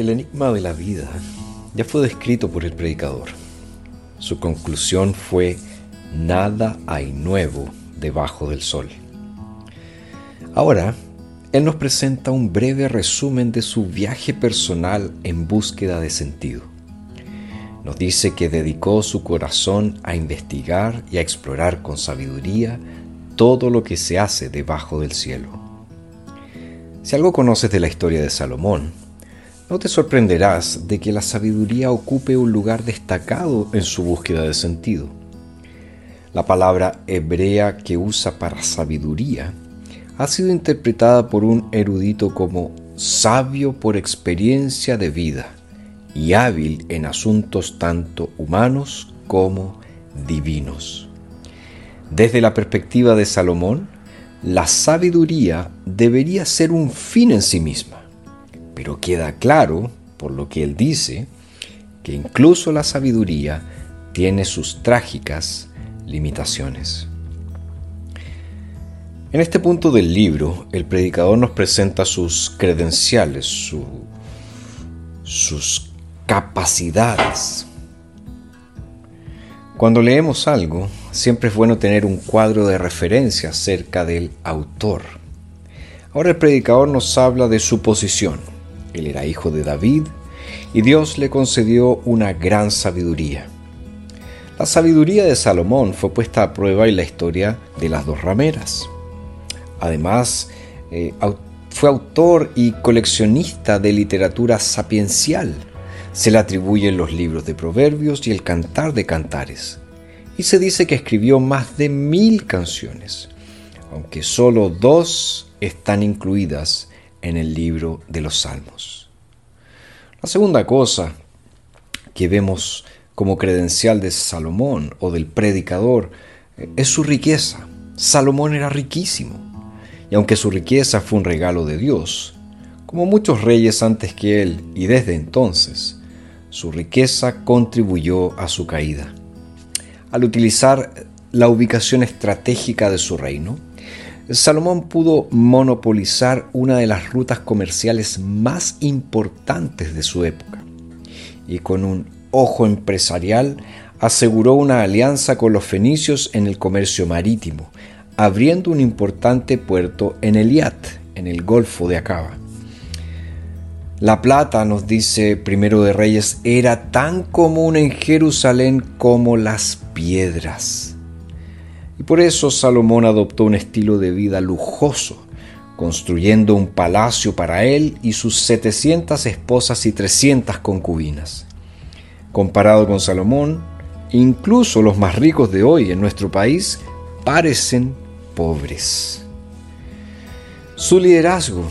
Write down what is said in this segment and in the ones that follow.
El enigma de la vida ya fue descrito por el predicador. Su conclusión fue, nada hay nuevo debajo del sol. Ahora, él nos presenta un breve resumen de su viaje personal en búsqueda de sentido. Nos dice que dedicó su corazón a investigar y a explorar con sabiduría todo lo que se hace debajo del cielo. Si algo conoces de la historia de Salomón, no te sorprenderás de que la sabiduría ocupe un lugar destacado en su búsqueda de sentido. La palabra hebrea que usa para sabiduría ha sido interpretada por un erudito como sabio por experiencia de vida y hábil en asuntos tanto humanos como divinos. Desde la perspectiva de Salomón, la sabiduría debería ser un fin en sí misma, pero queda claro, por lo que él dice, que incluso la sabiduría tiene sus trágicas limitaciones. En este punto del libro, el predicador nos presenta sus credenciales, sus capacidades. Cuando leemos algo, siempre es bueno tener un cuadro de referencia acerca del autor. Ahora el predicador nos habla de su posición. Él era hijo de David y Dios le concedió una gran sabiduría. La sabiduría de Salomón fue puesta a prueba en la historia de las dos rameras. Además, eh, fue autor y coleccionista de literatura sapiencial. Se le atribuyen los libros de Proverbios y el Cantar de Cantares y se dice que escribió más de mil canciones, aunque solo dos están incluidas en el libro de los Salmos. La segunda cosa que vemos como credencial de Salomón o del predicador eh, es su riqueza. Salomón era riquísimo, y aunque su riqueza fue un regalo de Dios, como muchos reyes antes que él y desde entonces, su riqueza contribuyó a su caída al utilizar la ubicación estratégica de su reino, Salomón pudo monopolizar una de las rutas comerciales más importantes de su época y con un ojo empresarial aseguró una alianza con los fenicios en el comercio marítimo, abriendo un importante puerto en Eliat, en el Golfo de Acaba. La plata, nos dice Primero de Reyes, era tan común en Jerusalén como las piedras. Y por eso Salomón adoptó un estilo de vida lujoso, construyendo un palacio para él y sus 700 esposas y 300 concubinas. Comparado con Salomón, incluso los más ricos de hoy en nuestro país parecen pobres. Su liderazgo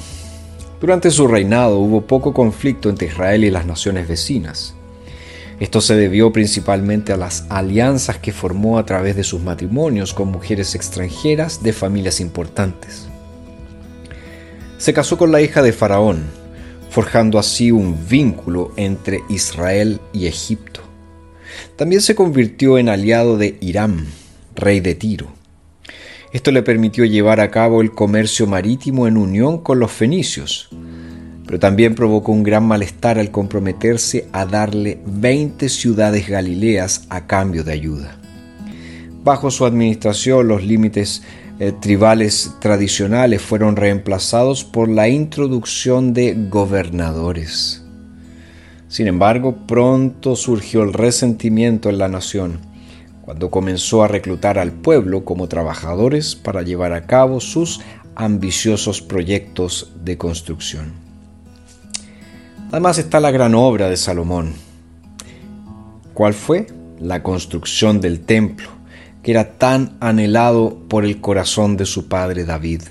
durante su reinado hubo poco conflicto entre Israel y las naciones vecinas. Esto se debió principalmente a las alianzas que formó a través de sus matrimonios con mujeres extranjeras de familias importantes. Se casó con la hija de Faraón, forjando así un vínculo entre Israel y Egipto. También se convirtió en aliado de Hiram, rey de Tiro. Esto le permitió llevar a cabo el comercio marítimo en unión con los fenicios, pero también provocó un gran malestar al comprometerse a darle 20 ciudades galileas a cambio de ayuda. Bajo su administración los límites eh, tribales tradicionales fueron reemplazados por la introducción de gobernadores. Sin embargo, pronto surgió el resentimiento en la nación cuando comenzó a reclutar al pueblo como trabajadores para llevar a cabo sus ambiciosos proyectos de construcción. Además está la gran obra de Salomón. ¿Cuál fue? La construcción del templo, que era tan anhelado por el corazón de su padre David.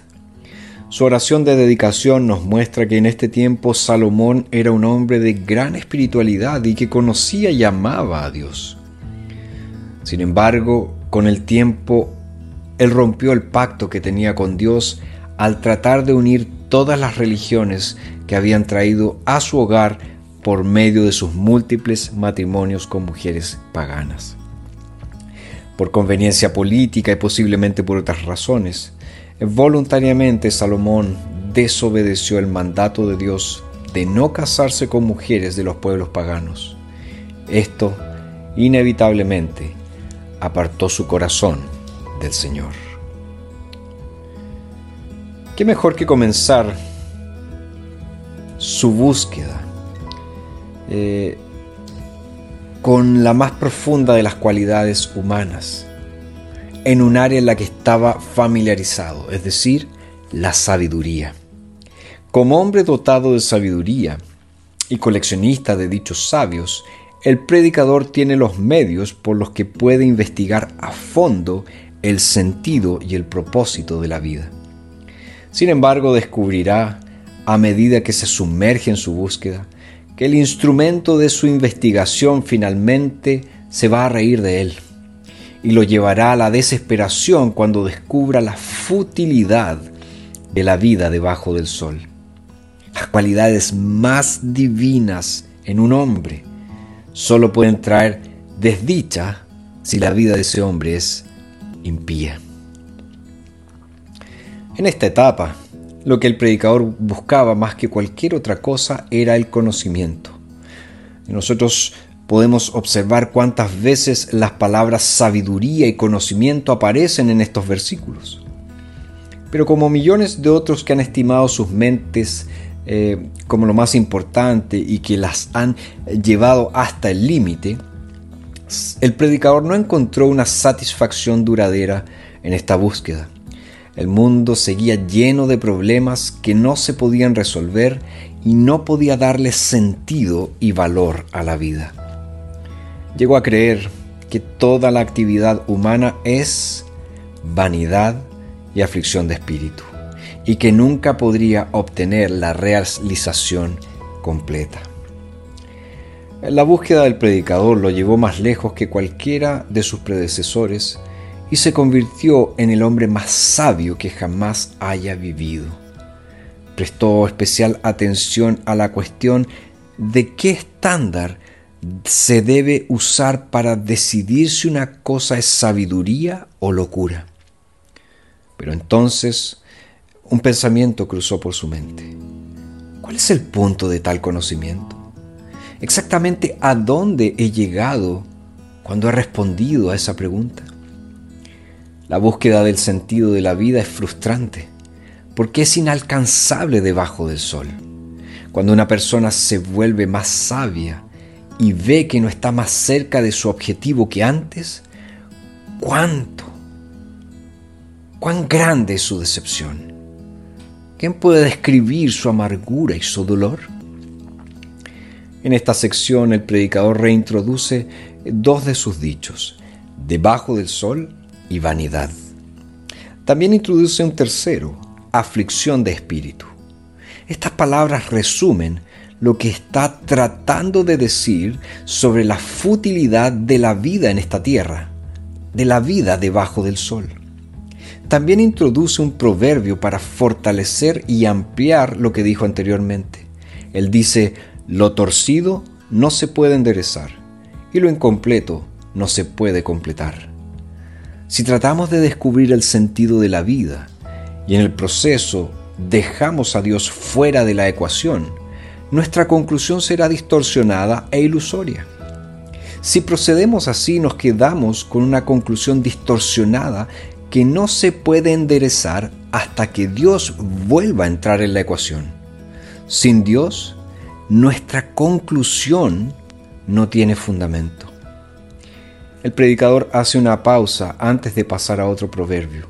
Su oración de dedicación nos muestra que en este tiempo Salomón era un hombre de gran espiritualidad y que conocía y amaba a Dios. Sin embargo, con el tiempo, él rompió el pacto que tenía con Dios al tratar de unir todas las religiones que habían traído a su hogar por medio de sus múltiples matrimonios con mujeres paganas. Por conveniencia política y posiblemente por otras razones, voluntariamente Salomón desobedeció el mandato de Dios de no casarse con mujeres de los pueblos paganos. Esto, inevitablemente, apartó su corazón del Señor. ¿Qué mejor que comenzar su búsqueda eh, con la más profunda de las cualidades humanas, en un área en la que estaba familiarizado, es decir, la sabiduría. Como hombre dotado de sabiduría y coleccionista de dichos sabios, el predicador tiene los medios por los que puede investigar a fondo el sentido y el propósito de la vida. Sin embargo, descubrirá, a medida que se sumerge en su búsqueda, que el instrumento de su investigación finalmente se va a reír de él y lo llevará a la desesperación cuando descubra la futilidad de la vida debajo del sol. Las cualidades más divinas en un hombre solo pueden traer desdicha si la vida de ese hombre es impía. En esta etapa, lo que el predicador buscaba más que cualquier otra cosa era el conocimiento. nosotros podemos observar cuántas veces las palabras sabiduría y conocimiento aparecen en estos versículos. Pero como millones de otros que han estimado sus mentes eh, como lo más importante y que las han llevado hasta el límite, el predicador no encontró una satisfacción duradera en esta búsqueda. El mundo seguía lleno de problemas que no se podían resolver y no podía darle sentido y valor a la vida. Llegó a creer que toda la actividad humana es vanidad y aflicción de espíritu y que nunca podría obtener la realización completa. La búsqueda del predicador lo llevó más lejos que cualquiera de sus predecesores y se convirtió en el hombre más sabio que jamás haya vivido. Prestó especial atención a la cuestión de qué estándar se debe usar para decidir si una cosa es sabiduría o locura. Pero entonces un pensamiento cruzó por su mente. ¿Cuál es el punto de tal conocimiento? Exactamente a dónde he llegado cuando he respondido a esa pregunta. La búsqueda del sentido de la vida es frustrante porque es inalcanzable debajo del sol. Cuando una persona se vuelve más sabia y ve que no está más cerca de su objetivo que antes, ¿cuánto? ¿Cuán grande es su decepción? ¿Quién puede describir su amargura y su dolor? En esta sección el predicador reintroduce dos de sus dichos, debajo del sol y vanidad. También introduce un tercero, aflicción de espíritu. Estas palabras resumen lo que está tratando de decir sobre la futilidad de la vida en esta tierra, de la vida debajo del sol también introduce un proverbio para fortalecer y ampliar lo que dijo anteriormente. Él dice, lo torcido no se puede enderezar y lo incompleto no se puede completar. Si tratamos de descubrir el sentido de la vida y en el proceso dejamos a Dios fuera de la ecuación, nuestra conclusión será distorsionada e ilusoria. Si procedemos así nos quedamos con una conclusión distorsionada que no se puede enderezar hasta que Dios vuelva a entrar en la ecuación. Sin Dios, nuestra conclusión no tiene fundamento. El predicador hace una pausa antes de pasar a otro proverbio.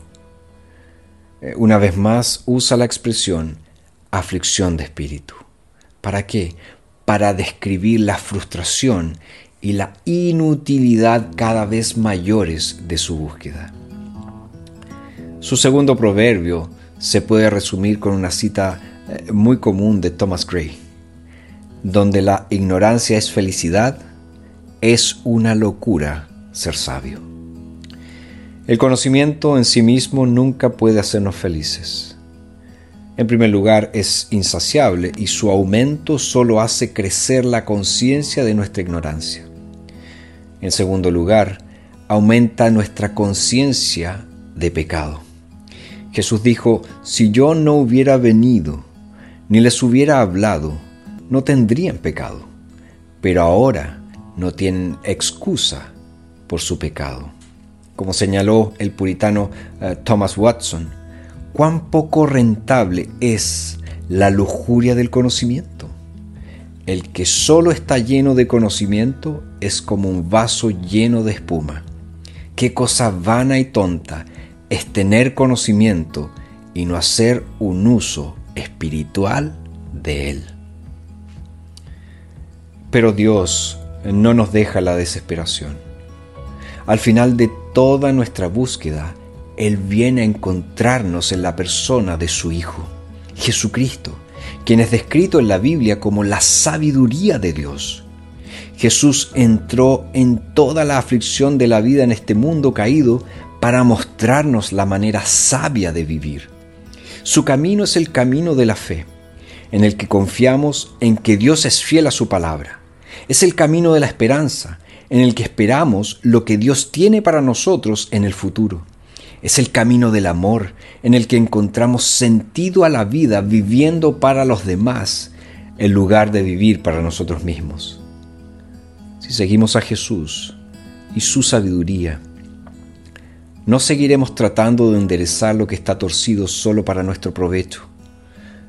Eh, una vez más usa la expresión aflicción de espíritu. ¿Para qué? Para describir la frustración y la inutilidad cada vez mayores de su búsqueda. Su segundo proverbio se puede resumir con una cita eh, muy común de Thomas Gray, donde la ignorancia es felicidad, es una locura ser sabio. El conocimiento en sí mismo nunca puede hacernos felices. En primer lugar, es insaciable y su aumento solo hace crecer la conciencia de nuestra ignorancia. En segundo lugar, aumenta nuestra conciencia de pecado. Jesús dijo, si yo no hubiera venido, ni les hubiera hablado, no tendrían pecado, pero ahora no tienen excusa por su pecado. Como señaló el puritano eh, Thomas Watson, cuán poco rentable es la lujuria del conocimiento. El que solo está lleno de conocimiento es como un vaso lleno de espuma. Qué cosa vana y tonta es tener conocimiento y no hacer un uso espiritual de él. Pero Dios no nos deja la desesperación. Al final de toda nuestra búsqueda, Él viene a encontrarnos en la persona de su Hijo, Jesucristo, quien es descrito en la Biblia como la sabiduría de Dios. Jesús entró en toda la aflicción de la vida en este mundo caído para mostrarnos la manera sabia de vivir. Su camino es el camino de la fe, en el que confiamos en que Dios es fiel a su palabra. Es el camino de la esperanza, en el que esperamos lo que Dios tiene para nosotros en el futuro. Es el camino del amor, en el que encontramos sentido a la vida viviendo para los demás, en lugar de vivir para nosotros mismos. Si seguimos a Jesús y su sabiduría, no seguiremos tratando de enderezar lo que está torcido solo para nuestro provecho,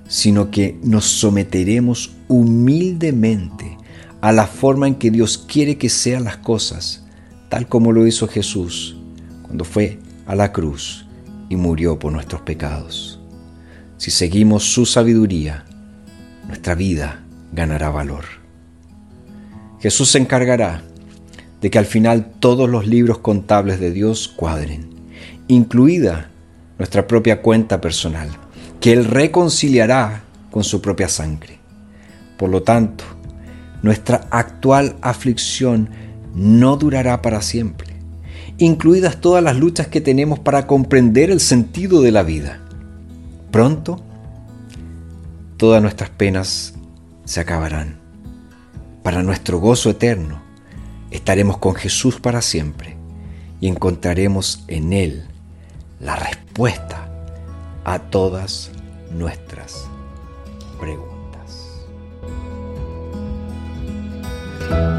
sino que nos someteremos humildemente a la forma en que Dios quiere que sean las cosas, tal como lo hizo Jesús cuando fue a la cruz y murió por nuestros pecados. Si seguimos su sabiduría, nuestra vida ganará valor. Jesús se encargará de que al final todos los libros contables de Dios cuadren, incluida nuestra propia cuenta personal, que Él reconciliará con su propia sangre. Por lo tanto, nuestra actual aflicción no durará para siempre, incluidas todas las luchas que tenemos para comprender el sentido de la vida. Pronto, todas nuestras penas se acabarán. Para nuestro gozo eterno, estaremos con Jesús para siempre y encontraremos en Él la respuesta a todas nuestras preguntas. Bye.